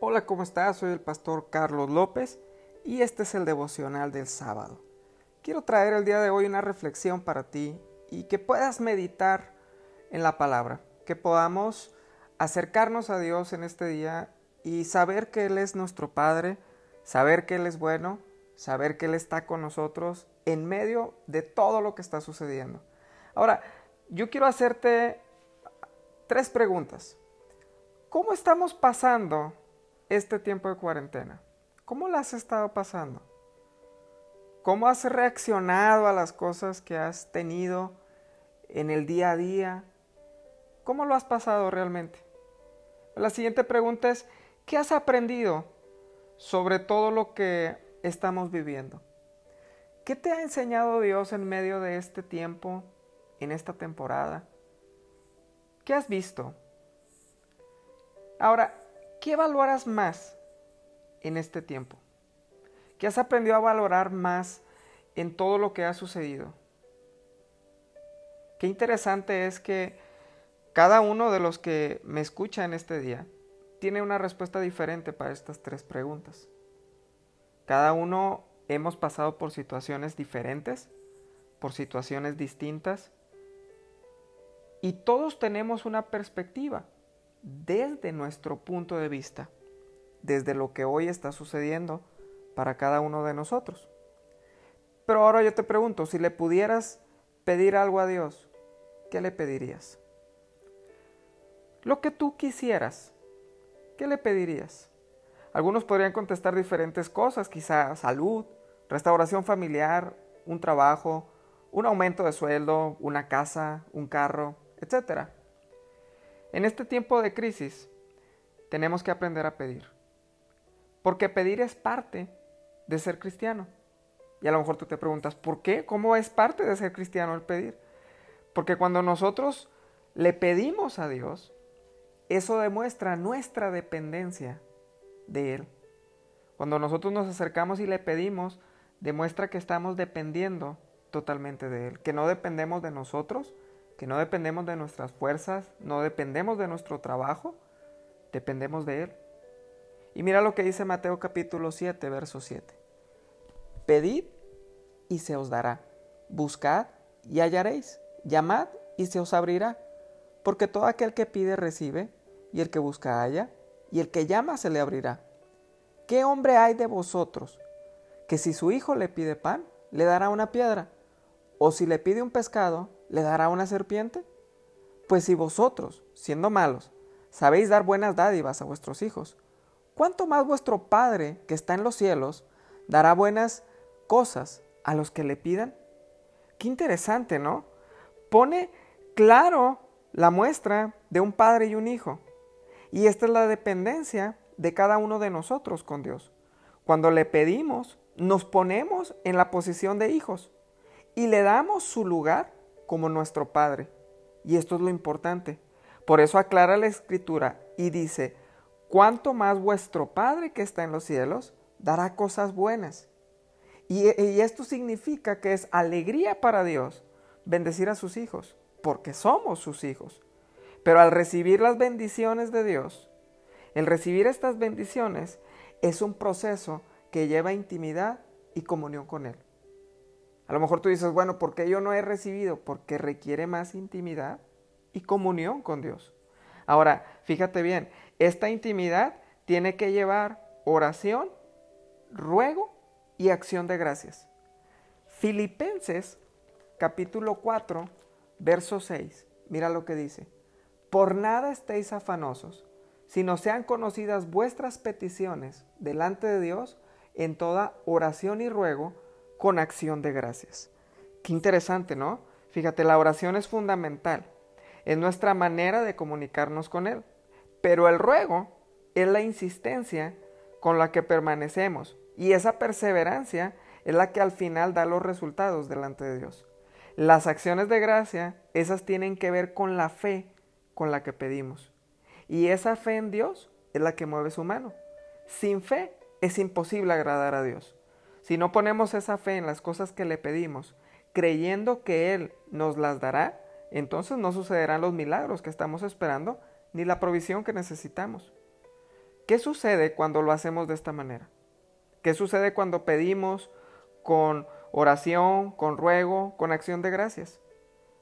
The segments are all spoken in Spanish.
Hola, ¿cómo estás? Soy el pastor Carlos López y este es el devocional del sábado. Quiero traer el día de hoy una reflexión para ti y que puedas meditar en la palabra, que podamos acercarnos a Dios en este día y saber que Él es nuestro Padre, saber que Él es bueno, saber que Él está con nosotros en medio de todo lo que está sucediendo. Ahora, yo quiero hacerte tres preguntas. ¿Cómo estamos pasando este tiempo de cuarentena? ¿Cómo la has estado pasando? ¿Cómo has reaccionado a las cosas que has tenido en el día a día? ¿Cómo lo has pasado realmente? La siguiente pregunta es, ¿qué has aprendido sobre todo lo que estamos viviendo? ¿Qué te ha enseñado Dios en medio de este tiempo, en esta temporada? ¿Qué has visto? Ahora, ¿qué valoras más en este tiempo? ¿Qué has aprendido a valorar más en todo lo que ha sucedido? Qué interesante es que cada uno de los que me escucha en este día tiene una respuesta diferente para estas tres preguntas. Cada uno hemos pasado por situaciones diferentes, por situaciones distintas, y todos tenemos una perspectiva desde nuestro punto de vista, desde lo que hoy está sucediendo para cada uno de nosotros. Pero ahora yo te pregunto, si le pudieras pedir algo a Dios, ¿qué le pedirías? Lo que tú quisieras, ¿qué le pedirías? Algunos podrían contestar diferentes cosas, quizá salud, restauración familiar, un trabajo, un aumento de sueldo, una casa, un carro, etc. En este tiempo de crisis tenemos que aprender a pedir. Porque pedir es parte de ser cristiano. Y a lo mejor tú te preguntas, ¿por qué? ¿Cómo es parte de ser cristiano el pedir? Porque cuando nosotros le pedimos a Dios, eso demuestra nuestra dependencia de Él. Cuando nosotros nos acercamos y le pedimos, demuestra que estamos dependiendo totalmente de Él, que no dependemos de nosotros, que no dependemos de nuestras fuerzas, no dependemos de nuestro trabajo, dependemos de Él. Y mira lo que dice Mateo capítulo 7, verso 7. Pedid y se os dará. Buscad y hallaréis. Llamad y se os abrirá. Porque todo aquel que pide recibe, y el que busca halla, y el que llama se le abrirá. ¿Qué hombre hay de vosotros que si su hijo le pide pan, le dará una piedra? ¿O si le pide un pescado, le dará una serpiente? Pues si vosotros, siendo malos, sabéis dar buenas dádivas a vuestros hijos, ¿cuánto más vuestro Padre que está en los cielos dará buenas cosas a los que le pidan? Qué interesante, ¿no? Pone claro la muestra de un padre y un hijo. Y esta es la dependencia de cada uno de nosotros con Dios. Cuando le pedimos, nos ponemos en la posición de hijos y le damos su lugar como nuestro Padre. Y esto es lo importante. Por eso aclara la escritura y dice, cuánto más vuestro Padre que está en los cielos dará cosas buenas. Y, y esto significa que es alegría para Dios bendecir a sus hijos, porque somos sus hijos. Pero al recibir las bendiciones de Dios, el recibir estas bendiciones es un proceso que lleva intimidad y comunión con Él. A lo mejor tú dices, bueno, ¿por qué yo no he recibido? Porque requiere más intimidad y comunión con Dios. Ahora, fíjate bien, esta intimidad tiene que llevar oración, ruego y acción de gracias. Filipenses capítulo 4, verso 6. Mira lo que dice. Por nada estéis afanosos, sino sean conocidas vuestras peticiones delante de Dios en toda oración y ruego con acción de gracias. Qué interesante, ¿no? Fíjate, la oración es fundamental. Es nuestra manera de comunicarnos con Él. Pero el ruego es la insistencia con la que permanecemos. Y esa perseverancia es la que al final da los resultados delante de Dios. Las acciones de gracia, esas tienen que ver con la fe con la que pedimos. Y esa fe en Dios es la que mueve su mano. Sin fe es imposible agradar a Dios. Si no ponemos esa fe en las cosas que le pedimos, creyendo que Él nos las dará, entonces no sucederán los milagros que estamos esperando ni la provisión que necesitamos. ¿Qué sucede cuando lo hacemos de esta manera? ¿Qué sucede cuando pedimos con oración, con ruego, con acción de gracias?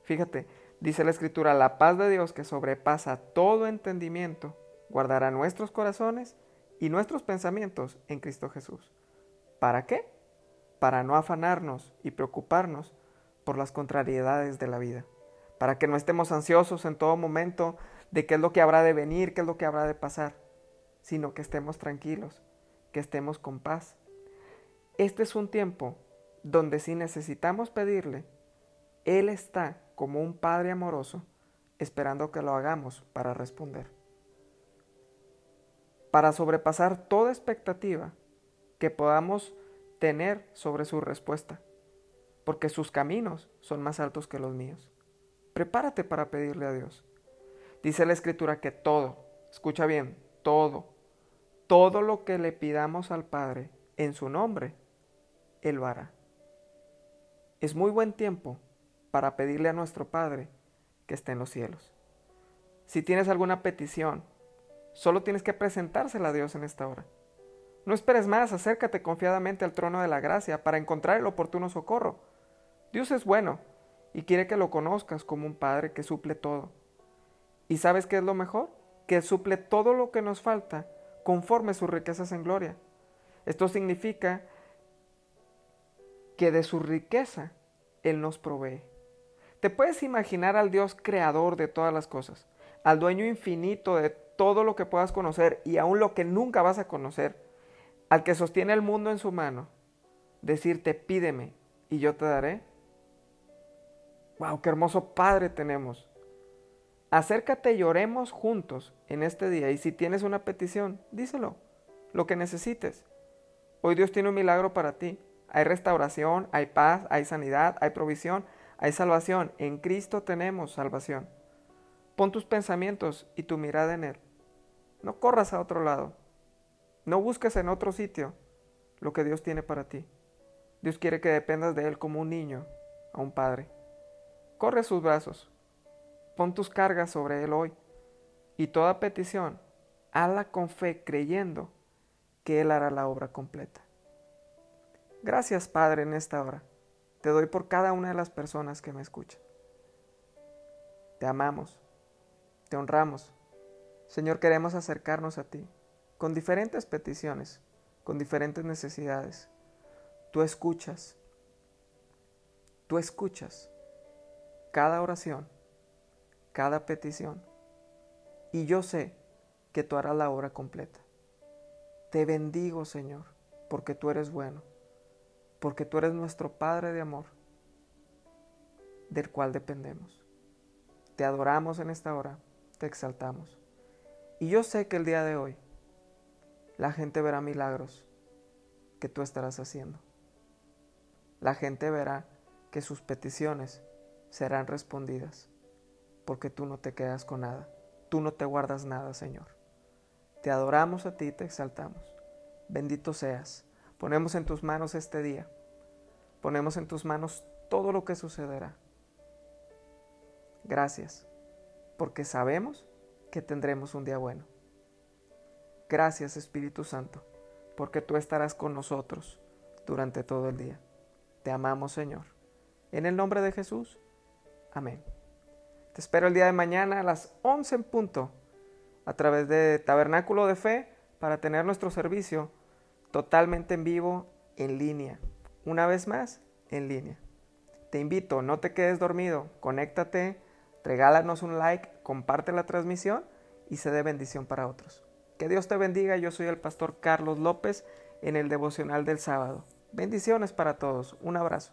Fíjate, dice la escritura, la paz de Dios que sobrepasa todo entendimiento, guardará nuestros corazones y nuestros pensamientos en Cristo Jesús. ¿Para qué? Para no afanarnos y preocuparnos por las contrariedades de la vida, para que no estemos ansiosos en todo momento de qué es lo que habrá de venir, qué es lo que habrá de pasar, sino que estemos tranquilos, que estemos con paz. Este es un tiempo donde si necesitamos pedirle, Él está como un Padre amoroso esperando que lo hagamos para responder. Para sobrepasar toda expectativa que podamos tener sobre su respuesta, porque sus caminos son más altos que los míos. Prepárate para pedirle a Dios. Dice la Escritura que todo, escucha bien, todo, todo lo que le pidamos al Padre en su nombre, Él lo hará. Es muy buen tiempo para pedirle a nuestro Padre que esté en los cielos. Si tienes alguna petición, solo tienes que presentársela a Dios en esta hora. No esperes más, acércate confiadamente al trono de la gracia para encontrar el oportuno socorro. Dios es bueno y quiere que lo conozcas como un Padre que suple todo. ¿Y sabes qué es lo mejor? Que suple todo lo que nos falta conforme sus riquezas en gloria. Esto significa que de su riqueza Él nos provee. Te puedes imaginar al Dios creador de todas las cosas, al dueño infinito de todo lo que puedas conocer y aún lo que nunca vas a conocer, al que sostiene el mundo en su mano, decirte pídeme y yo te daré. ¡Wow! ¡Qué hermoso Padre tenemos! Acércate y oremos juntos en este día y si tienes una petición, díselo, lo que necesites. Hoy Dios tiene un milagro para ti. Hay restauración, hay paz, hay sanidad, hay provisión, hay salvación. En Cristo tenemos salvación. Pon tus pensamientos y tu mirada en Él. No corras a otro lado. No busques en otro sitio lo que Dios tiene para ti. Dios quiere que dependas de Él como un niño a un padre. Corre sus brazos. Pon tus cargas sobre Él hoy. Y toda petición, hazla con fe, creyendo que Él hará la obra completa. Gracias, Padre, en esta hora. Te doy por cada una de las personas que me escuchan. Te amamos, te honramos. Señor, queremos acercarnos a ti con diferentes peticiones, con diferentes necesidades. Tú escuchas, tú escuchas cada oración, cada petición, y yo sé que tú harás la obra completa. Te bendigo, Señor, porque tú eres bueno, porque tú eres nuestro Padre de amor, del cual dependemos. Te adoramos en esta hora, te exaltamos. Y yo sé que el día de hoy la gente verá milagros que tú estarás haciendo. La gente verá que sus peticiones serán respondidas, porque tú no te quedas con nada, tú no te guardas nada, Señor. Te adoramos a ti te exaltamos. Bendito seas. Ponemos en tus manos este día. Ponemos en tus manos todo lo que sucederá. Gracias, porque sabemos que tendremos un día bueno. Gracias Espíritu Santo, porque tú estarás con nosotros durante todo el día. Te amamos Señor. En el nombre de Jesús. Amén. Te espero el día de mañana a las 11 en punto a través de Tabernáculo de Fe para tener nuestro servicio totalmente en vivo, en línea. Una vez más, en línea. Te invito, no te quedes dormido, conéctate, regálanos un like, comparte la transmisión y se dé bendición para otros. Que Dios te bendiga, yo soy el pastor Carlos López en el devocional del sábado. Bendiciones para todos, un abrazo.